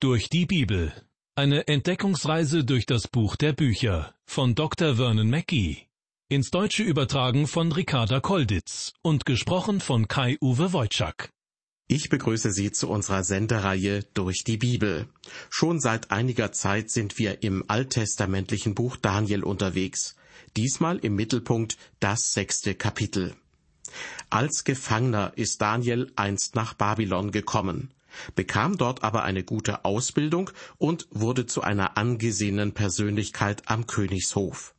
Durch die Bibel. Eine Entdeckungsreise durch das Buch der Bücher von Dr. Vernon Mackey. Ins Deutsche übertragen von Ricarda Kolditz und gesprochen von Kai-Uwe Wojczak. Ich begrüße Sie zu unserer Sendereihe Durch die Bibel. Schon seit einiger Zeit sind wir im alttestamentlichen Buch Daniel unterwegs. Diesmal im Mittelpunkt das sechste Kapitel. Als Gefangener ist Daniel einst nach Babylon gekommen bekam dort aber eine gute Ausbildung und wurde zu einer angesehenen Persönlichkeit am Königshof.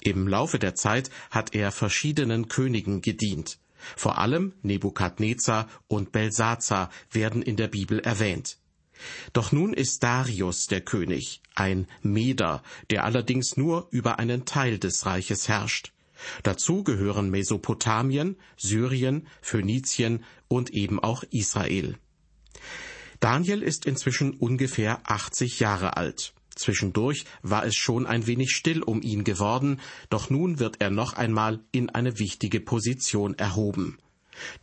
Im Laufe der Zeit hat er verschiedenen Königen gedient. Vor allem Nebukadnezar und Belsazar werden in der Bibel erwähnt. Doch nun ist Darius der König, ein Meder, der allerdings nur über einen Teil des Reiches herrscht. Dazu gehören Mesopotamien, Syrien, Phönizien und eben auch Israel. Daniel ist inzwischen ungefähr 80 Jahre alt. Zwischendurch war es schon ein wenig still um ihn geworden, doch nun wird er noch einmal in eine wichtige Position erhoben.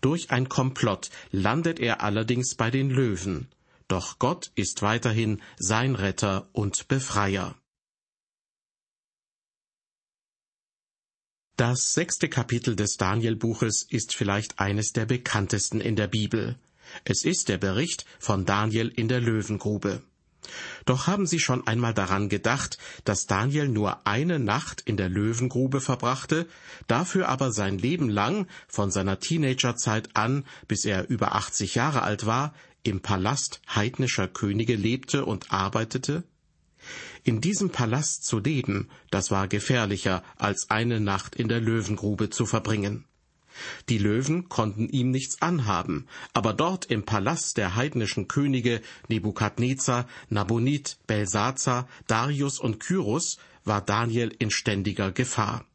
Durch ein Komplott landet er allerdings bei den Löwen. Doch Gott ist weiterhin sein Retter und Befreier. Das sechste Kapitel des Danielbuches ist vielleicht eines der bekanntesten in der Bibel. Es ist der Bericht von Daniel in der Löwengrube. Doch haben Sie schon einmal daran gedacht, dass Daniel nur eine Nacht in der Löwengrube verbrachte, dafür aber sein Leben lang, von seiner Teenagerzeit an, bis er über 80 Jahre alt war, im Palast heidnischer Könige lebte und arbeitete? In diesem Palast zu leben, das war gefährlicher, als eine Nacht in der Löwengrube zu verbringen. Die Löwen konnten ihm nichts anhaben, aber dort im Palast der heidnischen Könige Nebukadnezar, Nabonid, Belsazar, Darius und Kyros war Daniel in ständiger Gefahr.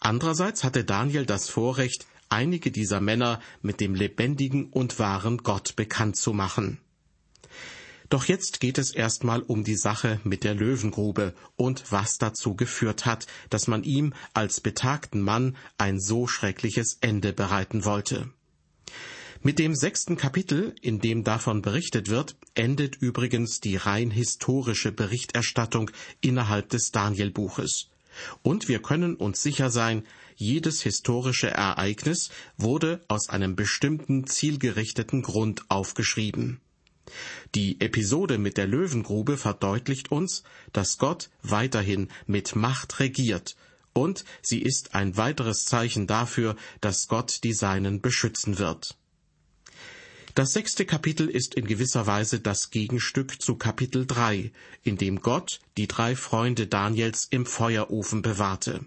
Andererseits hatte Daniel das Vorrecht, einige dieser Männer mit dem lebendigen und wahren Gott bekannt zu machen. Doch jetzt geht es erstmal um die Sache mit der Löwengrube und was dazu geführt hat, dass man ihm als betagten Mann ein so schreckliches Ende bereiten wollte. Mit dem sechsten Kapitel, in dem davon berichtet wird, endet übrigens die rein historische Berichterstattung innerhalb des Danielbuches. Und wir können uns sicher sein, jedes historische Ereignis wurde aus einem bestimmten zielgerichteten Grund aufgeschrieben. Die Episode mit der Löwengrube verdeutlicht uns, dass Gott weiterhin mit Macht regiert, und sie ist ein weiteres Zeichen dafür, dass Gott die Seinen beschützen wird. Das sechste Kapitel ist in gewisser Weise das Gegenstück zu Kapitel drei, in dem Gott die drei Freunde Daniels im Feuerofen bewahrte.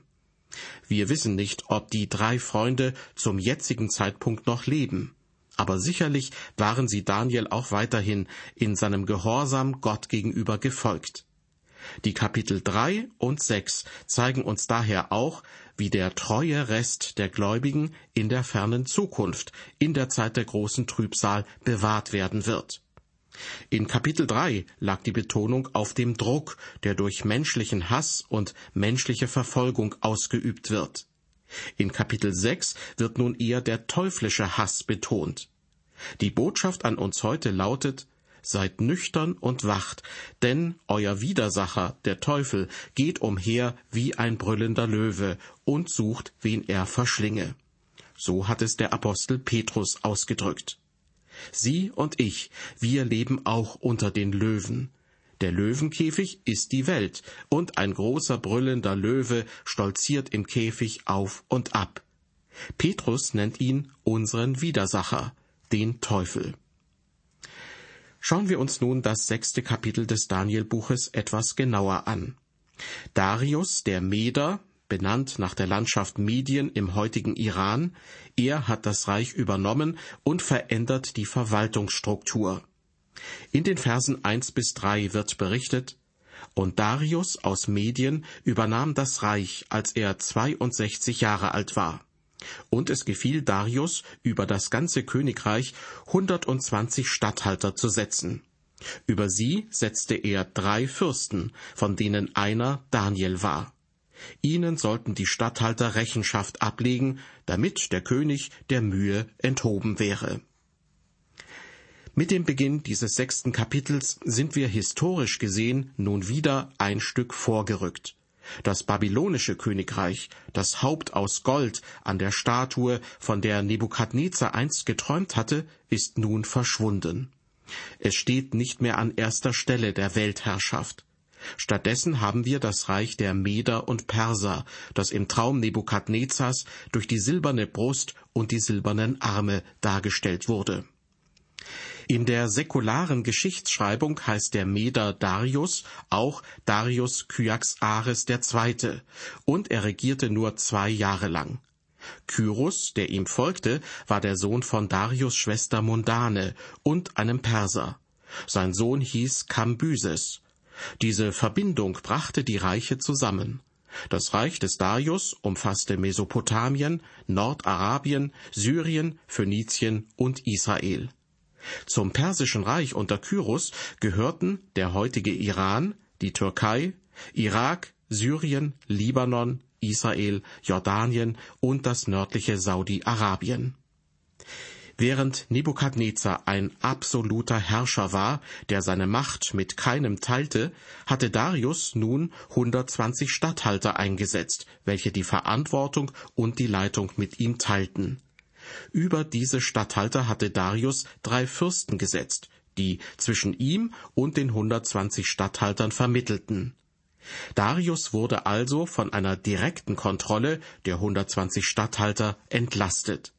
Wir wissen nicht, ob die drei Freunde zum jetzigen Zeitpunkt noch leben aber sicherlich waren sie Daniel auch weiterhin in seinem Gehorsam Gott gegenüber gefolgt. Die Kapitel drei und sechs zeigen uns daher auch, wie der treue Rest der Gläubigen in der fernen Zukunft, in der Zeit der großen Trübsal, bewahrt werden wird. In Kapitel drei lag die Betonung auf dem Druck, der durch menschlichen Hass und menschliche Verfolgung ausgeübt wird. In Kapitel 6 wird nun eher der teuflische Hass betont. Die Botschaft an uns heute lautet, Seid nüchtern und wacht, denn euer Widersacher, der Teufel, geht umher wie ein brüllender Löwe und sucht, wen er verschlinge. So hat es der Apostel Petrus ausgedrückt. Sie und ich, wir leben auch unter den Löwen. Der Löwenkäfig ist die Welt, und ein großer brüllender Löwe stolziert im Käfig auf und ab. Petrus nennt ihn unseren Widersacher, den Teufel. Schauen wir uns nun das sechste Kapitel des Danielbuches etwas genauer an. Darius, der Meder, benannt nach der Landschaft Medien im heutigen Iran, er hat das Reich übernommen und verändert die Verwaltungsstruktur. In den Versen eins bis drei wird berichtet, und Darius aus Medien übernahm das Reich, als er 62 Jahre alt war. Und es gefiel Darius, über das ganze Königreich 120 Statthalter zu setzen. Über sie setzte er drei Fürsten, von denen einer Daniel war. Ihnen sollten die Statthalter Rechenschaft ablegen, damit der König der Mühe enthoben wäre. Mit dem Beginn dieses sechsten Kapitels sind wir historisch gesehen nun wieder ein Stück vorgerückt. Das babylonische Königreich, das Haupt aus Gold an der Statue, von der Nebukadnezar einst geträumt hatte, ist nun verschwunden. Es steht nicht mehr an erster Stelle der Weltherrschaft. Stattdessen haben wir das Reich der Meder und Perser, das im Traum Nebukadnezars durch die silberne Brust und die silbernen Arme dargestellt wurde. In der säkularen Geschichtsschreibung heißt der Meder Darius auch Darius Kyaxares II. und er regierte nur zwei Jahre lang. Kyros, der ihm folgte, war der Sohn von Darius Schwester Mundane und einem Perser. Sein Sohn hieß Kambyses. Diese Verbindung brachte die Reiche zusammen. Das Reich des Darius umfasste Mesopotamien, Nordarabien, Syrien, Phönizien und Israel. Zum Persischen Reich unter Kyros gehörten der heutige Iran, die Türkei, Irak, Syrien, Libanon, Israel, Jordanien und das nördliche Saudi-Arabien. Während Nebukadnezar ein absoluter Herrscher war, der seine Macht mit keinem teilte, hatte Darius nun 120 Statthalter eingesetzt, welche die Verantwortung und die Leitung mit ihm teilten. Über diese Statthalter hatte Darius drei Fürsten gesetzt, die zwischen ihm und den 120 Statthaltern vermittelten. Darius wurde also von einer direkten Kontrolle der 120 Statthalter entlastet.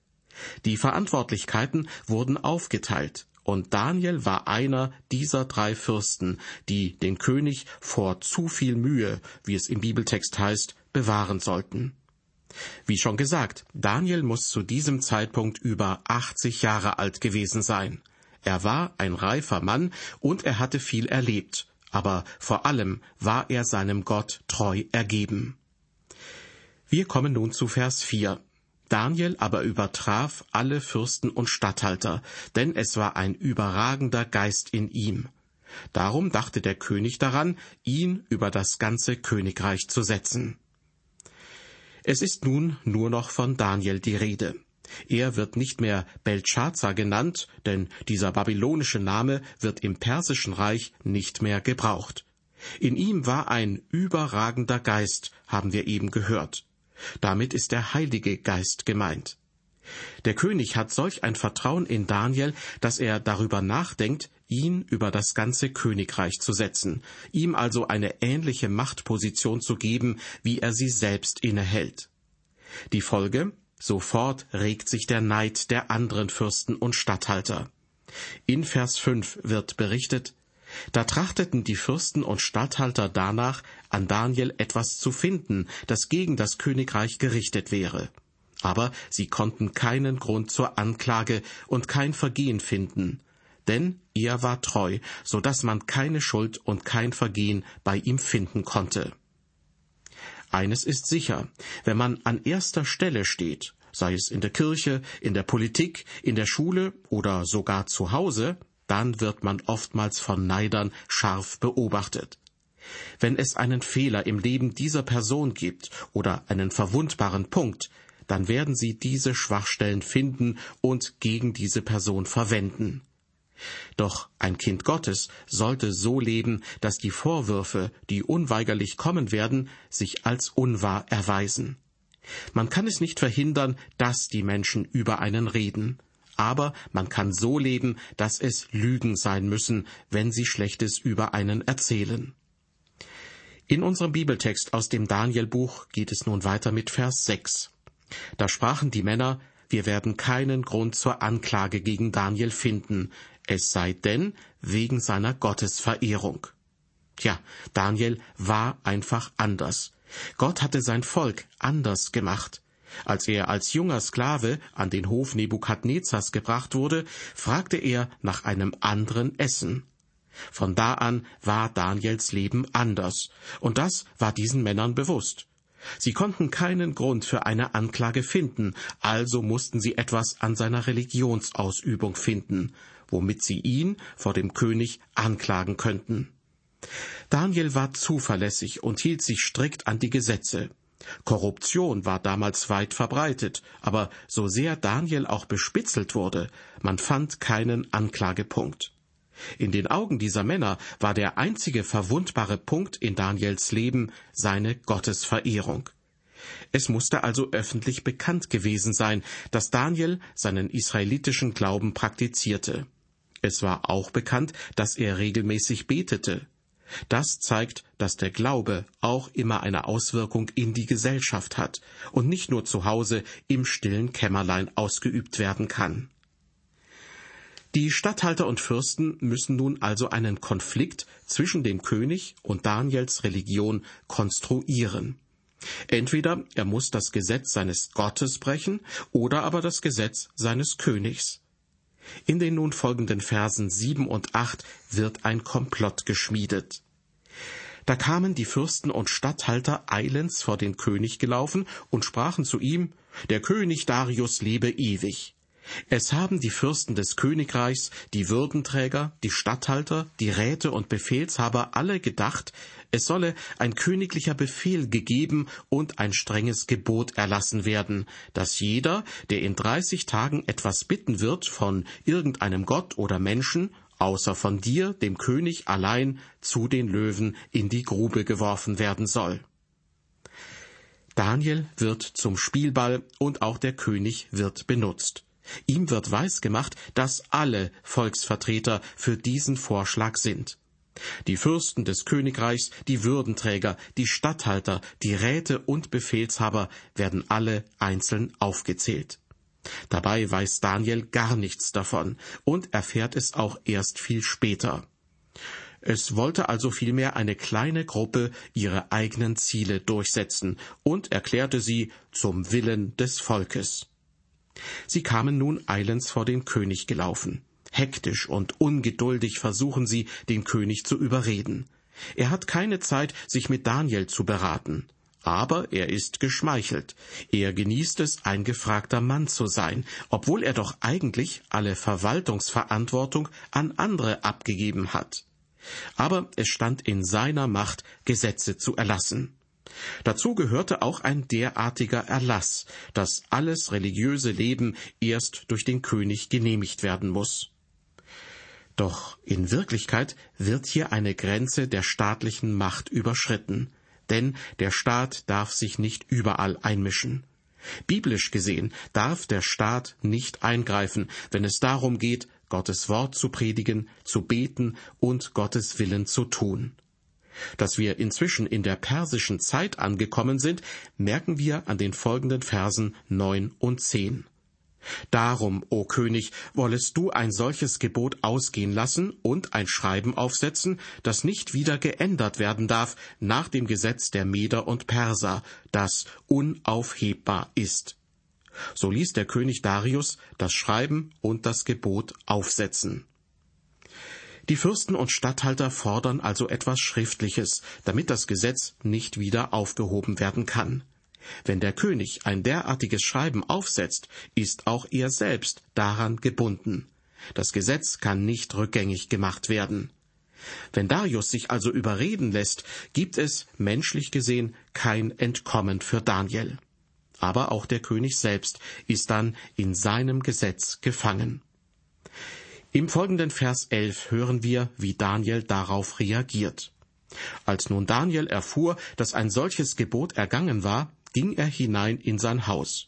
Die Verantwortlichkeiten wurden aufgeteilt, und Daniel war einer dieser drei Fürsten, die den König vor zu viel Mühe, wie es im Bibeltext heißt, bewahren sollten. Wie schon gesagt, Daniel muss zu diesem Zeitpunkt über 80 Jahre alt gewesen sein. Er war ein reifer Mann und er hatte viel erlebt, aber vor allem war er seinem Gott treu ergeben. Wir kommen nun zu Vers 4. Daniel aber übertraf alle Fürsten und Statthalter, denn es war ein überragender Geist in ihm. Darum dachte der König daran, ihn über das ganze Königreich zu setzen. Es ist nun nur noch von Daniel die Rede. Er wird nicht mehr Belshazzar genannt, denn dieser babylonische Name wird im persischen Reich nicht mehr gebraucht. In ihm war ein überragender Geist, haben wir eben gehört. Damit ist der Heilige Geist gemeint. Der König hat solch ein Vertrauen in Daniel, dass er darüber nachdenkt, ihn über das ganze Königreich zu setzen, ihm also eine ähnliche Machtposition zu geben, wie er sie selbst innehält. Die Folge? Sofort regt sich der Neid der anderen Fürsten und Statthalter. In Vers 5 wird berichtet, da trachteten die Fürsten und Statthalter danach, an Daniel etwas zu finden, das gegen das Königreich gerichtet wäre. Aber sie konnten keinen Grund zur Anklage und kein Vergehen finden, denn er war treu, so dass man keine Schuld und kein Vergehen bei ihm finden konnte. Eines ist sicher, wenn man an erster Stelle steht, sei es in der Kirche, in der Politik, in der Schule oder sogar zu Hause, dann wird man oftmals von Neidern scharf beobachtet. Wenn es einen Fehler im Leben dieser Person gibt oder einen verwundbaren Punkt, dann werden sie diese Schwachstellen finden und gegen diese Person verwenden. Doch ein Kind Gottes sollte so leben, dass die Vorwürfe, die unweigerlich kommen werden, sich als unwahr erweisen. Man kann es nicht verhindern, dass die Menschen über einen reden, aber man kann so leben, dass es Lügen sein müssen, wenn sie Schlechtes über einen erzählen. In unserem Bibeltext aus dem Danielbuch geht es nun weiter mit Vers 6. Da sprachen die Männer, wir werden keinen Grund zur Anklage gegen Daniel finden, es sei denn wegen seiner Gottesverehrung. Tja, Daniel war einfach anders. Gott hatte sein Volk anders gemacht. Als er als junger Sklave an den Hof Nebukadnezars gebracht wurde, fragte er nach einem anderen Essen. Von da an war Daniels Leben anders, und das war diesen Männern bewusst. Sie konnten keinen Grund für eine Anklage finden, also mussten sie etwas an seiner Religionsausübung finden, womit sie ihn vor dem König anklagen könnten. Daniel war zuverlässig und hielt sich strikt an die Gesetze. Korruption war damals weit verbreitet, aber so sehr Daniel auch bespitzelt wurde, man fand keinen Anklagepunkt. In den Augen dieser Männer war der einzige verwundbare Punkt in Daniels Leben seine Gottesverehrung. Es musste also öffentlich bekannt gewesen sein, dass Daniel seinen israelitischen Glauben praktizierte. Es war auch bekannt, dass er regelmäßig betete. Das zeigt, dass der Glaube auch immer eine Auswirkung in die Gesellschaft hat und nicht nur zu Hause im stillen Kämmerlein ausgeübt werden kann. Die Statthalter und Fürsten müssen nun also einen Konflikt zwischen dem König und Daniels Religion konstruieren. Entweder er muss das Gesetz seines Gottes brechen oder aber das Gesetz seines Königs. In den nun folgenden Versen sieben und acht wird ein Komplott geschmiedet. Da kamen die Fürsten und Statthalter eilends vor den König gelaufen und sprachen zu ihm, Der König Darius lebe ewig. Es haben die Fürsten des Königreichs, die Würdenträger, die Statthalter, die Räte und Befehlshaber alle gedacht, es solle ein königlicher Befehl gegeben und ein strenges Gebot erlassen werden, dass jeder, der in dreißig Tagen etwas bitten wird von irgendeinem Gott oder Menschen, außer von dir, dem König allein, zu den Löwen in die Grube geworfen werden soll. Daniel wird zum Spielball und auch der König wird benutzt. Ihm wird weisgemacht, dass alle Volksvertreter für diesen Vorschlag sind. Die Fürsten des Königreichs, die Würdenträger, die Statthalter, die Räte und Befehlshaber werden alle einzeln aufgezählt. Dabei weiß Daniel gar nichts davon und erfährt es auch erst viel später. Es wollte also vielmehr eine kleine Gruppe ihre eigenen Ziele durchsetzen und erklärte sie zum Willen des Volkes. Sie kamen nun eilends vor den König gelaufen. Hektisch und ungeduldig versuchen sie, den König zu überreden. Er hat keine Zeit, sich mit Daniel zu beraten. Aber er ist geschmeichelt. Er genießt es, ein gefragter Mann zu sein, obwohl er doch eigentlich alle Verwaltungsverantwortung an andere abgegeben hat. Aber es stand in seiner Macht, Gesetze zu erlassen. Dazu gehörte auch ein derartiger Erlass, dass alles religiöse Leben erst durch den König genehmigt werden muss. Doch in Wirklichkeit wird hier eine Grenze der staatlichen Macht überschritten, denn der Staat darf sich nicht überall einmischen. Biblisch gesehen darf der Staat nicht eingreifen, wenn es darum geht, Gottes Wort zu predigen, zu beten und Gottes Willen zu tun. Dass wir inzwischen in der persischen Zeit angekommen sind, merken wir an den folgenden Versen neun und zehn. Darum, o König, wollest du ein solches Gebot ausgehen lassen und ein Schreiben aufsetzen, das nicht wieder geändert werden darf nach dem Gesetz der Meder und Perser, das unaufhebbar ist. So ließ der König Darius das Schreiben und das Gebot aufsetzen. Die Fürsten und Statthalter fordern also etwas Schriftliches, damit das Gesetz nicht wieder aufgehoben werden kann. Wenn der König ein derartiges Schreiben aufsetzt, ist auch er selbst daran gebunden. Das Gesetz kann nicht rückgängig gemacht werden. Wenn Darius sich also überreden lässt, gibt es, menschlich gesehen, kein Entkommen für Daniel. Aber auch der König selbst ist dann in seinem Gesetz gefangen. Im folgenden Vers 11 hören wir, wie Daniel darauf reagiert. Als nun Daniel erfuhr, dass ein solches Gebot ergangen war, ging er hinein in sein Haus.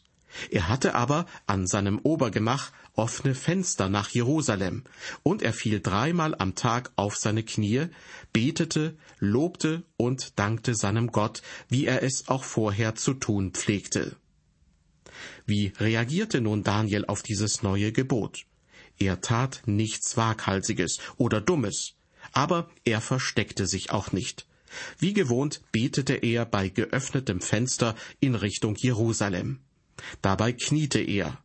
Er hatte aber an seinem Obergemach offene Fenster nach Jerusalem, und er fiel dreimal am Tag auf seine Knie, betete, lobte und dankte seinem Gott, wie er es auch vorher zu tun pflegte. Wie reagierte nun Daniel auf dieses neue Gebot? Er tat nichts Waghalsiges oder Dummes, aber er versteckte sich auch nicht. Wie gewohnt betete er bei geöffnetem Fenster in Richtung Jerusalem. Dabei kniete er.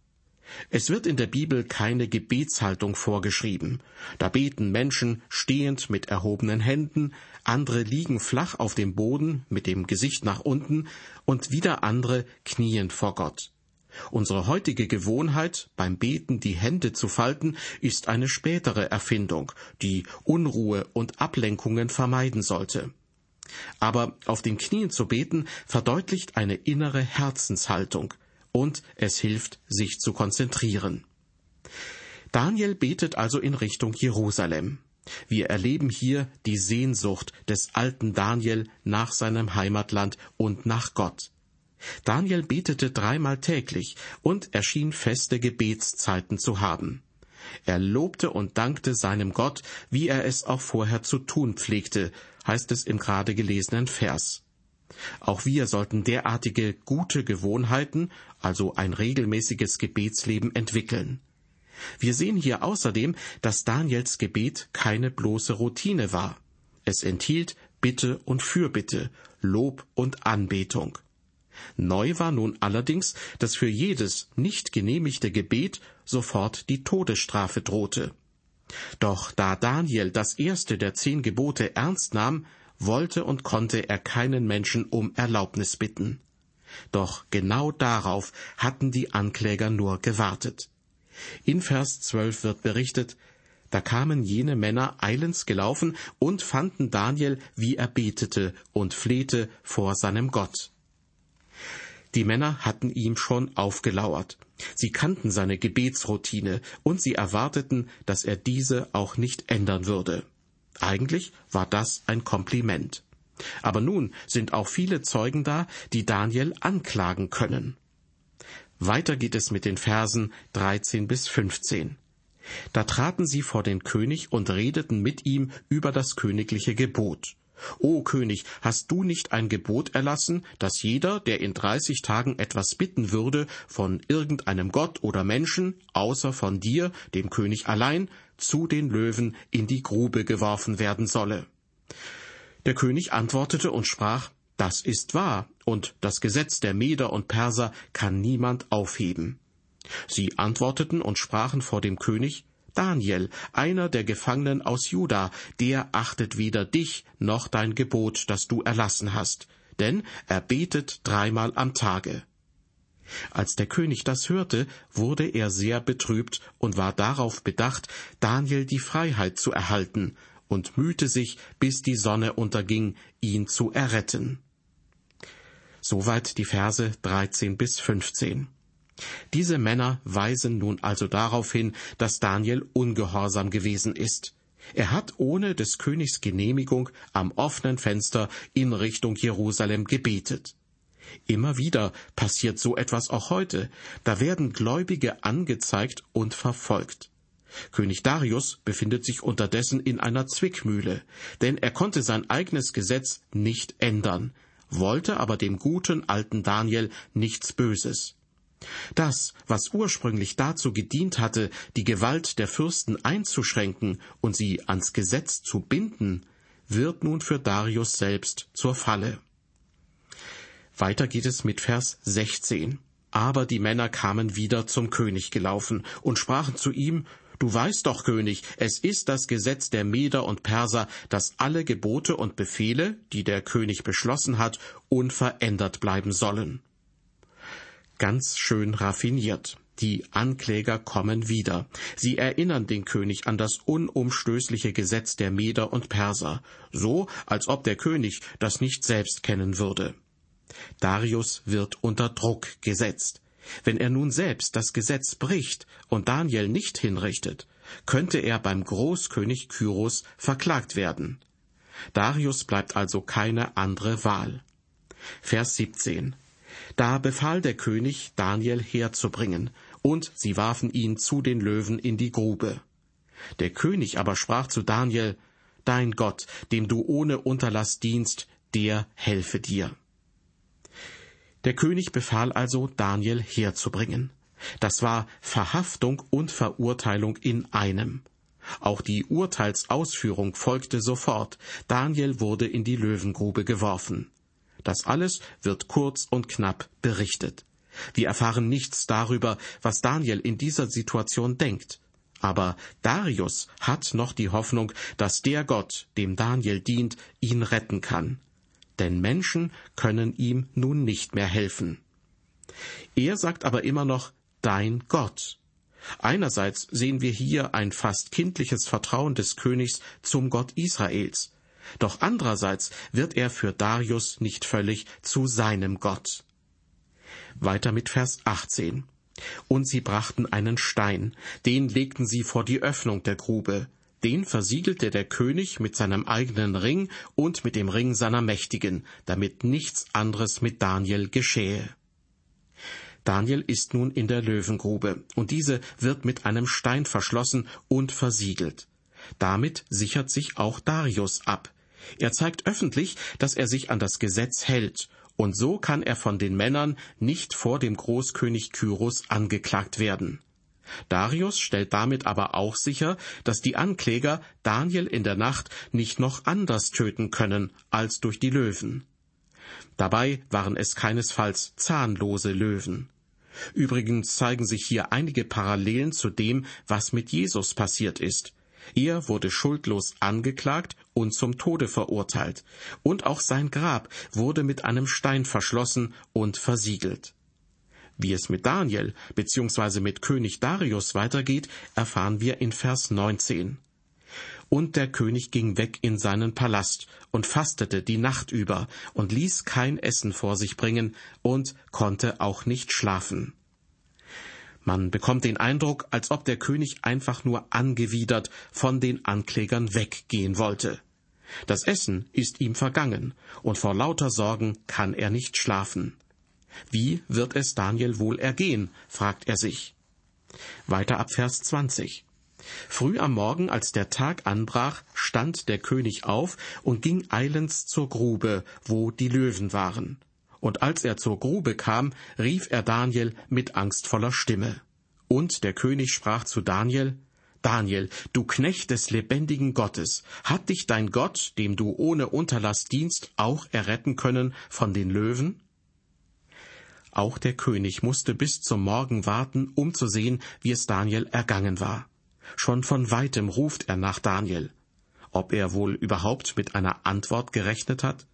Es wird in der Bibel keine Gebetshaltung vorgeschrieben. Da beten Menschen stehend mit erhobenen Händen, andere liegen flach auf dem Boden mit dem Gesicht nach unten und wieder andere kniend vor Gott. Unsere heutige Gewohnheit, beim Beten die Hände zu falten, ist eine spätere Erfindung, die Unruhe und Ablenkungen vermeiden sollte. Aber auf den Knien zu beten verdeutlicht eine innere Herzenshaltung und es hilft, sich zu konzentrieren. Daniel betet also in Richtung Jerusalem. Wir erleben hier die Sehnsucht des alten Daniel nach seinem Heimatland und nach Gott. Daniel betete dreimal täglich und er schien feste Gebetszeiten zu haben. Er lobte und dankte seinem Gott, wie er es auch vorher zu tun pflegte, heißt es im gerade gelesenen Vers. Auch wir sollten derartige gute Gewohnheiten, also ein regelmäßiges Gebetsleben entwickeln. Wir sehen hier außerdem, dass Daniels Gebet keine bloße Routine war. Es enthielt Bitte und Fürbitte, Lob und Anbetung. Neu war nun allerdings, dass für jedes nicht genehmigte Gebet sofort die Todesstrafe drohte. Doch da Daniel das erste der zehn Gebote ernst nahm, wollte und konnte er keinen Menschen um Erlaubnis bitten. Doch genau darauf hatten die Ankläger nur gewartet. In Vers 12 wird berichtet, da kamen jene Männer eilends gelaufen und fanden Daniel, wie er betete und flehte vor seinem Gott. Die Männer hatten ihm schon aufgelauert. Sie kannten seine Gebetsroutine und sie erwarteten, dass er diese auch nicht ändern würde. Eigentlich war das ein Kompliment. Aber nun sind auch viele Zeugen da, die Daniel anklagen können. Weiter geht es mit den Versen 13 bis 15. Da traten sie vor den König und redeten mit ihm über das königliche Gebot. O König, hast du nicht ein Gebot erlassen, dass jeder, der in dreißig Tagen etwas bitten würde von irgendeinem Gott oder Menschen, außer von dir, dem König allein, zu den Löwen in die Grube geworfen werden solle? Der König antwortete und sprach, das ist wahr, und das Gesetz der Meder und Perser kann niemand aufheben. Sie antworteten und sprachen vor dem König, Daniel, einer der Gefangenen aus Juda, der achtet weder dich noch dein Gebot, das du erlassen hast, denn er betet dreimal am Tage. Als der König das hörte, wurde er sehr betrübt und war darauf bedacht, Daniel die Freiheit zu erhalten, und mühte sich, bis die Sonne unterging, ihn zu erretten. Soweit die Verse 13 bis 15. Diese Männer weisen nun also darauf hin, dass Daniel ungehorsam gewesen ist. Er hat ohne des Königs Genehmigung am offenen Fenster in Richtung Jerusalem gebetet. Immer wieder passiert so etwas auch heute. Da werden Gläubige angezeigt und verfolgt. König Darius befindet sich unterdessen in einer Zwickmühle, denn er konnte sein eigenes Gesetz nicht ändern wollte aber dem guten alten Daniel nichts Böses. Das, was ursprünglich dazu gedient hatte, die Gewalt der Fürsten einzuschränken und sie ans Gesetz zu binden, wird nun für Darius selbst zur Falle. Weiter geht es mit Vers 16. Aber die Männer kamen wieder zum König gelaufen und sprachen zu ihm, Du weißt doch, König, es ist das Gesetz der Meder und Perser, dass alle Gebote und Befehle, die der König beschlossen hat, unverändert bleiben sollen. Ganz schön raffiniert. Die Ankläger kommen wieder. Sie erinnern den König an das unumstößliche Gesetz der Meder und Perser, so als ob der König das nicht selbst kennen würde. Darius wird unter Druck gesetzt. Wenn er nun selbst das Gesetz bricht und Daniel nicht hinrichtet, könnte er beim Großkönig Kyros verklagt werden. Darius bleibt also keine andere Wahl. Vers 17. Da befahl der König, Daniel herzubringen, und sie warfen ihn zu den Löwen in die Grube. Der König aber sprach zu Daniel, Dein Gott, dem du ohne Unterlass dienst, der helfe dir. Der König befahl also, Daniel herzubringen. Das war Verhaftung und Verurteilung in einem. Auch die Urteilsausführung folgte sofort. Daniel wurde in die Löwengrube geworfen. Das alles wird kurz und knapp berichtet. Wir erfahren nichts darüber, was Daniel in dieser Situation denkt. Aber Darius hat noch die Hoffnung, dass der Gott, dem Daniel dient, ihn retten kann denn Menschen können ihm nun nicht mehr helfen. Er sagt aber immer noch Dein Gott. Einerseits sehen wir hier ein fast kindliches Vertrauen des Königs zum Gott Israels. Doch andererseits wird er für Darius nicht völlig zu seinem Gott. Weiter mit Vers 18. Und sie brachten einen Stein, den legten sie vor die Öffnung der Grube, den versiegelte der König mit seinem eigenen Ring und mit dem Ring seiner Mächtigen, damit nichts anderes mit Daniel geschähe. Daniel ist nun in der Löwengrube, und diese wird mit einem Stein verschlossen und versiegelt. Damit sichert sich auch Darius ab. Er zeigt öffentlich, dass er sich an das Gesetz hält, und so kann er von den Männern nicht vor dem Großkönig Kyros angeklagt werden. Darius stellt damit aber auch sicher, dass die Ankläger Daniel in der Nacht nicht noch anders töten können als durch die Löwen. Dabei waren es keinesfalls zahnlose Löwen. Übrigens zeigen sich hier einige Parallelen zu dem, was mit Jesus passiert ist. Er wurde schuldlos angeklagt und zum Tode verurteilt, und auch sein Grab wurde mit einem Stein verschlossen und versiegelt. Wie es mit Daniel bzw. mit König Darius weitergeht, erfahren wir in Vers 19. Und der König ging weg in seinen Palast und fastete die Nacht über und ließ kein Essen vor sich bringen und konnte auch nicht schlafen. Man bekommt den Eindruck, als ob der König einfach nur angewidert von den Anklägern weggehen wollte. Das Essen ist ihm vergangen, und vor lauter Sorgen kann er nicht schlafen. Wie wird es Daniel wohl ergehen? fragt er sich. Weiter ab Vers 20. Früh am Morgen, als der Tag anbrach, stand der König auf und ging eilends zur Grube, wo die Löwen waren. Und als er zur Grube kam, rief er Daniel mit angstvoller Stimme. Und der König sprach zu Daniel, Daniel, du Knecht des lebendigen Gottes, hat dich dein Gott, dem du ohne Unterlass dienst, auch erretten können von den Löwen? Auch der König musste bis zum Morgen warten, um zu sehen, wie es Daniel ergangen war. Schon von weitem ruft er nach Daniel. Ob er wohl überhaupt mit einer Antwort gerechnet hat?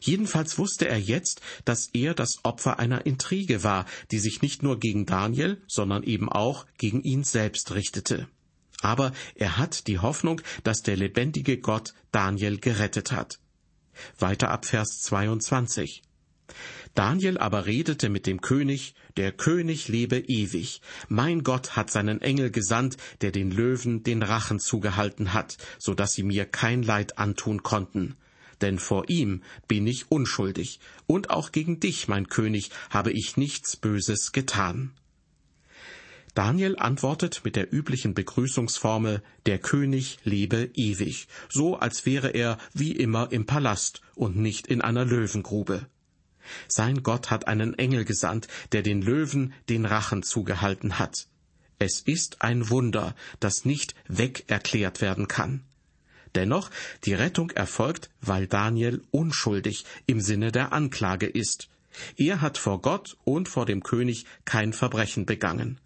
Jedenfalls wusste er jetzt, dass er das Opfer einer Intrige war, die sich nicht nur gegen Daniel, sondern eben auch gegen ihn selbst richtete. Aber er hat die Hoffnung, dass der lebendige Gott Daniel gerettet hat. Weiter ab Vers 22. Daniel aber redete mit dem König, der König lebe ewig. Mein Gott hat seinen Engel gesandt, der den Löwen den Rachen zugehalten hat, so dass sie mir kein Leid antun konnten. Denn vor ihm bin ich unschuldig, und auch gegen dich, mein König, habe ich nichts Böses getan. Daniel antwortet mit der üblichen Begrüßungsformel Der König lebe ewig, so als wäre er wie immer im Palast und nicht in einer Löwengrube. Sein Gott hat einen Engel gesandt, der den Löwen den Rachen zugehalten hat. Es ist ein Wunder, das nicht weg erklärt werden kann. Dennoch, die Rettung erfolgt, weil Daniel unschuldig im Sinne der Anklage ist. Er hat vor Gott und vor dem König kein Verbrechen begangen.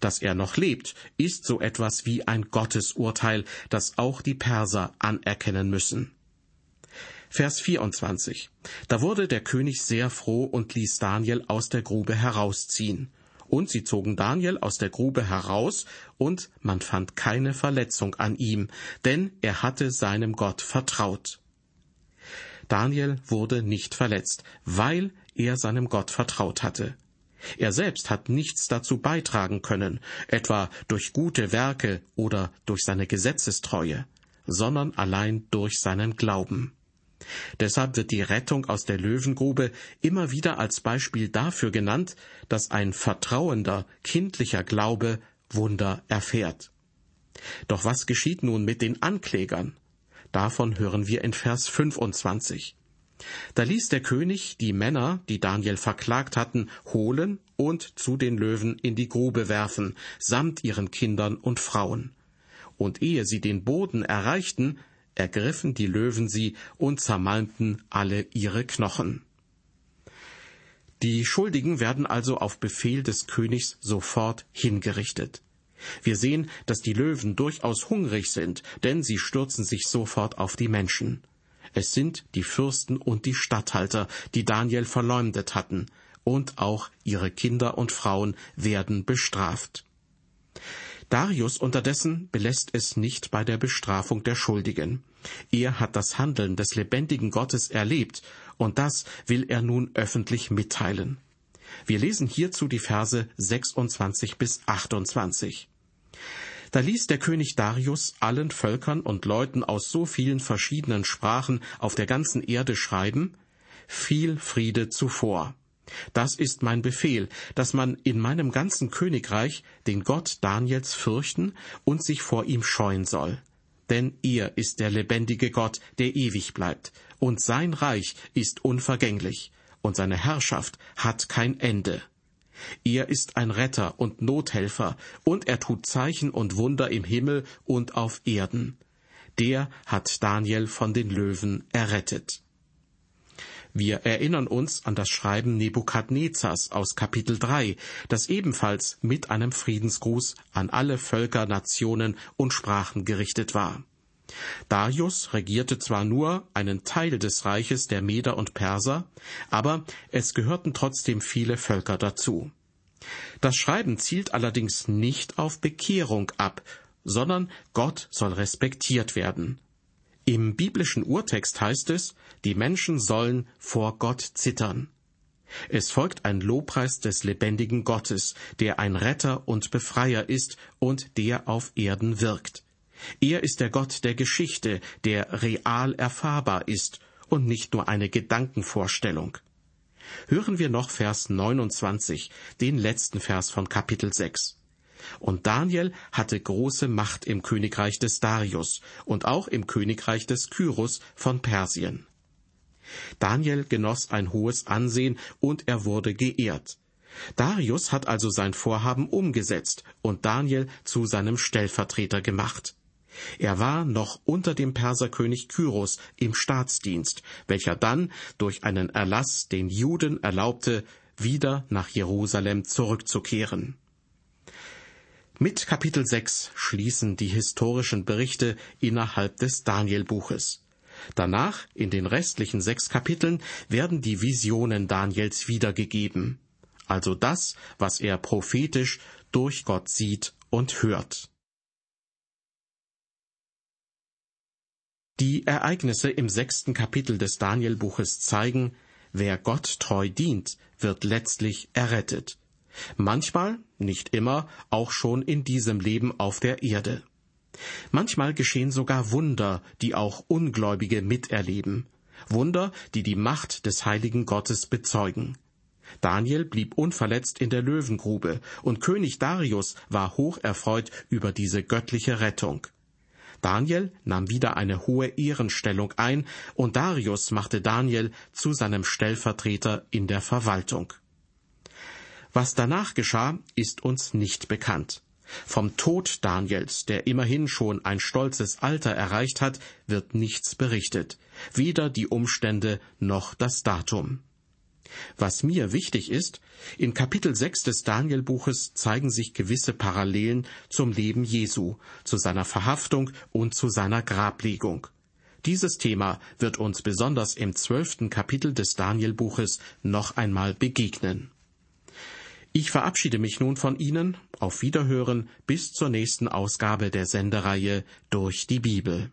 Dass er noch lebt, ist so etwas wie ein Gottesurteil, das auch die Perser anerkennen müssen. Vers 24. Da wurde der König sehr froh und ließ Daniel aus der Grube herausziehen. Und sie zogen Daniel aus der Grube heraus, und man fand keine Verletzung an ihm, denn er hatte seinem Gott vertraut. Daniel wurde nicht verletzt, weil er seinem Gott vertraut hatte. Er selbst hat nichts dazu beitragen können, etwa durch gute Werke oder durch seine Gesetzestreue, sondern allein durch seinen Glauben. Deshalb wird die Rettung aus der Löwengrube immer wieder als Beispiel dafür genannt, dass ein vertrauender, kindlicher Glaube Wunder erfährt. Doch was geschieht nun mit den Anklägern? Davon hören wir in Vers 25. Da ließ der König die Männer, die Daniel verklagt hatten, holen und zu den Löwen in die Grube werfen, samt ihren Kindern und Frauen. Und ehe sie den Boden erreichten, ergriffen die Löwen sie und zermalmten alle ihre Knochen. Die Schuldigen werden also auf Befehl des Königs sofort hingerichtet. Wir sehen, dass die Löwen durchaus hungrig sind, denn sie stürzen sich sofort auf die Menschen. Es sind die Fürsten und die Statthalter, die Daniel verleumdet hatten, und auch ihre Kinder und Frauen werden bestraft. Darius unterdessen belässt es nicht bei der Bestrafung der Schuldigen. Er hat das Handeln des lebendigen Gottes erlebt, und das will er nun öffentlich mitteilen. Wir lesen hierzu die Verse 26 bis 28. Da ließ der König Darius allen Völkern und Leuten aus so vielen verschiedenen Sprachen auf der ganzen Erde schreiben, viel Friede zuvor. Das ist mein Befehl, dass man in meinem ganzen Königreich den Gott Daniels fürchten und sich vor ihm scheuen soll. Denn er ist der lebendige Gott, der ewig bleibt, und sein Reich ist unvergänglich, und seine Herrschaft hat kein Ende. Er ist ein Retter und Nothelfer, und er tut Zeichen und Wunder im Himmel und auf Erden. Der hat Daniel von den Löwen errettet. Wir erinnern uns an das Schreiben Nebukadnezars aus Kapitel 3, das ebenfalls mit einem Friedensgruß an alle Völker, Nationen und Sprachen gerichtet war. Darius regierte zwar nur einen Teil des Reiches der Meder und Perser, aber es gehörten trotzdem viele Völker dazu. Das Schreiben zielt allerdings nicht auf Bekehrung ab, sondern Gott soll respektiert werden. Im biblischen Urtext heißt es, die Menschen sollen vor Gott zittern. Es folgt ein Lobpreis des lebendigen Gottes, der ein Retter und Befreier ist und der auf Erden wirkt. Er ist der Gott der Geschichte, der real erfahrbar ist und nicht nur eine Gedankenvorstellung. Hören wir noch Vers 29, den letzten Vers von Kapitel 6. Und Daniel hatte große Macht im Königreich des Darius und auch im Königreich des Kyrus von Persien. Daniel genoss ein hohes Ansehen und er wurde geehrt. Darius hat also sein Vorhaben umgesetzt und Daniel zu seinem Stellvertreter gemacht. Er war noch unter dem Perserkönig Kyros im Staatsdienst, welcher dann durch einen Erlass den Juden erlaubte, wieder nach Jerusalem zurückzukehren. Mit Kapitel 6 schließen die historischen Berichte innerhalb des Danielbuches. Danach, in den restlichen sechs Kapiteln, werden die Visionen Daniels wiedergegeben, also das, was er prophetisch durch Gott sieht und hört. Die Ereignisse im sechsten Kapitel des Danielbuches zeigen, wer Gott treu dient, wird letztlich errettet. Manchmal, nicht immer, auch schon in diesem Leben auf der Erde. Manchmal geschehen sogar Wunder, die auch Ungläubige miterleben. Wunder, die die Macht des heiligen Gottes bezeugen. Daniel blieb unverletzt in der Löwengrube, und König Darius war hoch erfreut über diese göttliche Rettung. Daniel nahm wieder eine hohe Ehrenstellung ein, und Darius machte Daniel zu seinem Stellvertreter in der Verwaltung. Was danach geschah, ist uns nicht bekannt. Vom Tod Daniels, der immerhin schon ein stolzes Alter erreicht hat, wird nichts berichtet, weder die Umstände noch das Datum. Was mir wichtig ist, in Kapitel 6 des Danielbuches zeigen sich gewisse Parallelen zum Leben Jesu, zu seiner Verhaftung und zu seiner Grablegung. Dieses Thema wird uns besonders im zwölften Kapitel des Danielbuches noch einmal begegnen. Ich verabschiede mich nun von Ihnen. Auf Wiederhören bis zur nächsten Ausgabe der Sendereihe durch die Bibel.